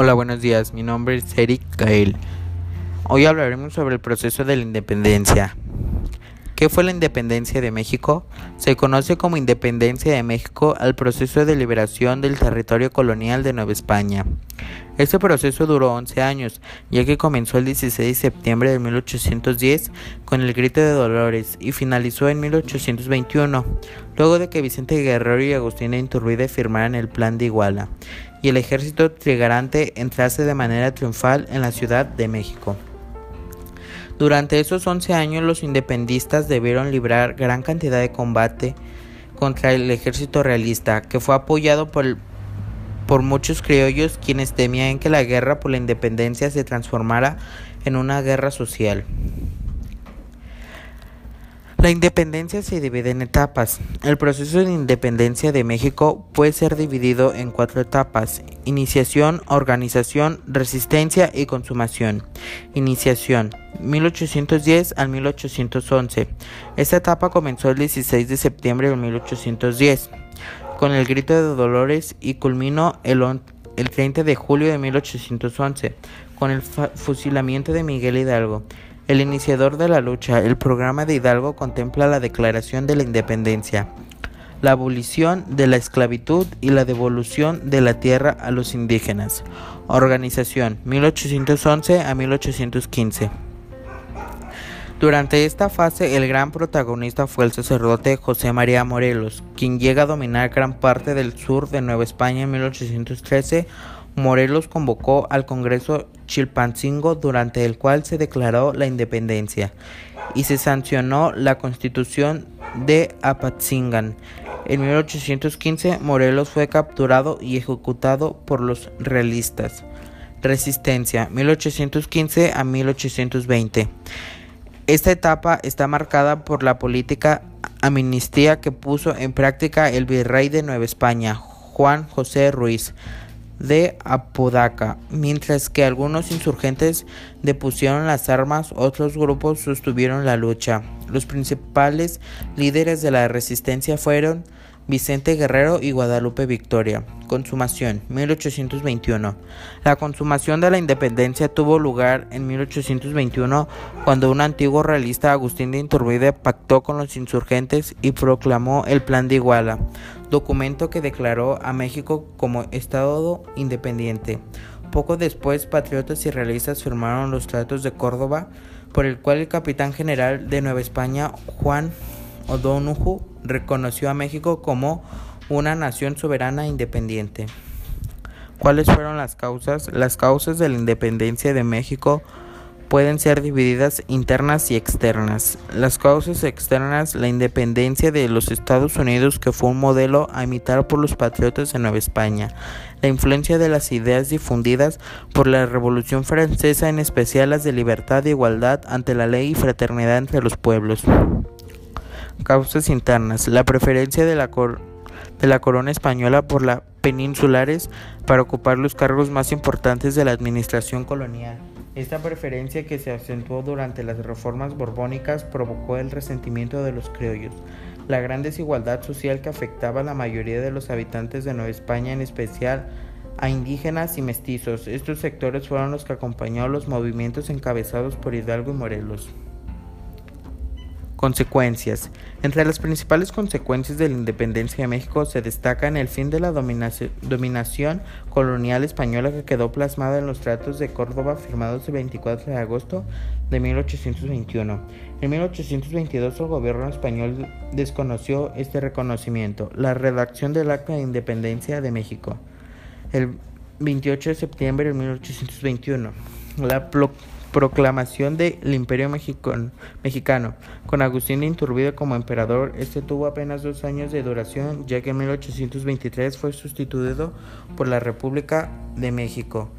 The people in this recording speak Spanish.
Hola, buenos días. Mi nombre es Eric Gael. Hoy hablaremos sobre el proceso de la independencia. ¿Qué fue la independencia de México? Se conoce como independencia de México al proceso de liberación del territorio colonial de Nueva España. Este proceso duró 11 años, ya que comenzó el 16 de septiembre de 1810 con el Grito de Dolores y finalizó en 1821, luego de que Vicente Guerrero y Agustín Iturbide firmaran el Plan de Iguala y el ejército trigarante entrase de manera triunfal en la Ciudad de México. Durante esos 11 años los independistas debieron librar gran cantidad de combate contra el ejército realista, que fue apoyado por, por muchos criollos quienes temían que la guerra por la independencia se transformara en una guerra social. La independencia se divide en etapas. El proceso de independencia de México puede ser dividido en cuatro etapas. Iniciación, organización, resistencia y consumación. Iniciación. 1810 al 1811. Esta etapa comenzó el 16 de septiembre de 1810 con el grito de Dolores y culminó el, el 30 de julio de 1811 con el fusilamiento de Miguel Hidalgo. El iniciador de la lucha, el programa de Hidalgo contempla la declaración de la independencia, la abolición de la esclavitud y la devolución de la tierra a los indígenas. Organización 1811 a 1815. Durante esta fase el gran protagonista fue el sacerdote José María Morelos, quien llega a dominar gran parte del sur de Nueva España en 1813 Morelos convocó al Congreso Chilpancingo durante el cual se declaró la independencia y se sancionó la constitución de Apatzingan. En 1815 Morelos fue capturado y ejecutado por los realistas. Resistencia 1815 a 1820. Esta etapa está marcada por la política amnistía que puso en práctica el virrey de Nueva España, Juan José Ruiz de Apodaca, mientras que algunos insurgentes depusieron las armas, otros grupos sostuvieron la lucha. Los principales líderes de la resistencia fueron Vicente Guerrero y Guadalupe Victoria. Consumación 1821. La consumación de la independencia tuvo lugar en 1821 cuando un antiguo realista Agustín de Iturbide pactó con los insurgentes y proclamó el Plan de Iguala, documento que declaró a México como Estado independiente. Poco después, patriotas y realistas firmaron los Tratos de Córdoba, por el cual el capitán general de Nueva España, Juan O'Donoghue, reconoció a México como una nación soberana e independiente. ¿Cuáles fueron las causas? Las causas de la independencia de México pueden ser divididas internas y externas. Las causas externas, la independencia de los Estados Unidos, que fue un modelo a imitar por los patriotas de Nueva España, la influencia de las ideas difundidas por la Revolución Francesa, en especial las de libertad e igualdad ante la ley y fraternidad entre los pueblos. Causas internas, la preferencia de la, la corona española por las peninsulares para ocupar los cargos más importantes de la administración colonial. Esta preferencia que se acentuó durante las reformas borbónicas provocó el resentimiento de los criollos, la gran desigualdad social que afectaba a la mayoría de los habitantes de Nueva España, en especial a indígenas y mestizos. Estos sectores fueron los que acompañaron los movimientos encabezados por Hidalgo y Morelos. Consecuencias. Entre las principales consecuencias de la independencia de México se destacan el fin de la dominación colonial española que quedó plasmada en los Tratos de Córdoba firmados el 24 de agosto de 1821. En 1822 el gobierno español desconoció este reconocimiento. La redacción del Acta de Independencia de México. El 28 de septiembre de 1821. La proclamación del Imperio Mexicano, con Agustín de Iturbide como emperador. Este tuvo apenas dos años de duración, ya que en 1823 fue sustituido por la República de México.